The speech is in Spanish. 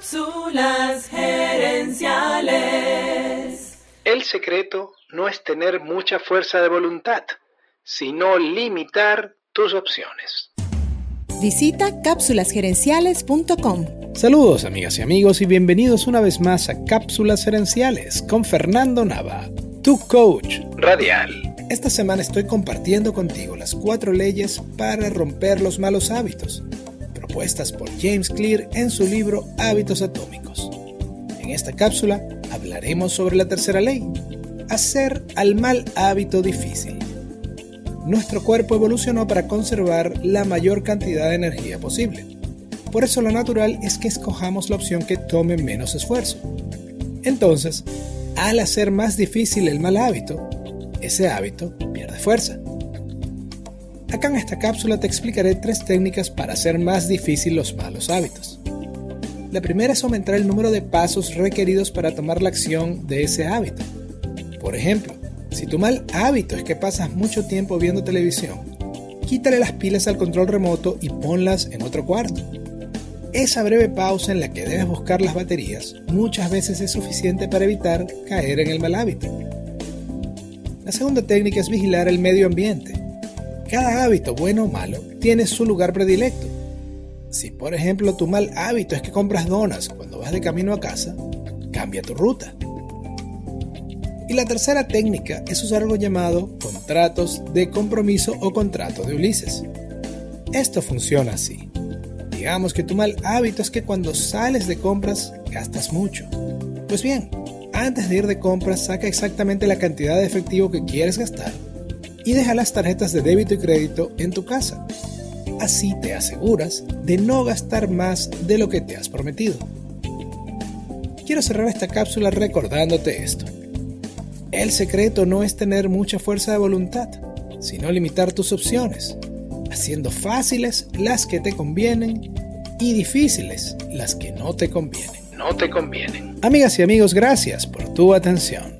Cápsulas gerenciales. El secreto no es tener mucha fuerza de voluntad, sino limitar tus opciones. Visita cápsulasgerenciales.com. Saludos amigas y amigos y bienvenidos una vez más a Cápsulas Gerenciales con Fernando Nava, tu coach radial. Esta semana estoy compartiendo contigo las cuatro leyes para romper los malos hábitos propuestas por James Clear en su libro Hábitos Atómicos. En esta cápsula hablaremos sobre la tercera ley, hacer al mal hábito difícil. Nuestro cuerpo evolucionó para conservar la mayor cantidad de energía posible. Por eso lo natural es que escojamos la opción que tome menos esfuerzo. Entonces, al hacer más difícil el mal hábito, ese hábito pierde fuerza. Acá en esta cápsula te explicaré tres técnicas para hacer más difícil los malos hábitos. La primera es aumentar el número de pasos requeridos para tomar la acción de ese hábito. Por ejemplo, si tu mal hábito es que pasas mucho tiempo viendo televisión, quítale las pilas al control remoto y ponlas en otro cuarto. Esa breve pausa en la que debes buscar las baterías muchas veces es suficiente para evitar caer en el mal hábito. La segunda técnica es vigilar el medio ambiente. Cada hábito, bueno o malo, tiene su lugar predilecto. Si por ejemplo tu mal hábito es que compras donas cuando vas de camino a casa, cambia tu ruta. Y la tercera técnica es usar algo llamado contratos de compromiso o contrato de Ulises. Esto funciona así. Digamos que tu mal hábito es que cuando sales de compras gastas mucho. Pues bien, antes de ir de compras saca exactamente la cantidad de efectivo que quieres gastar y deja las tarjetas de débito y crédito en tu casa. Así te aseguras de no gastar más de lo que te has prometido. Quiero cerrar esta cápsula recordándote esto. El secreto no es tener mucha fuerza de voluntad, sino limitar tus opciones, haciendo fáciles las que te convienen y difíciles las que no te convienen. No te convienen. Amigas y amigos, gracias por tu atención.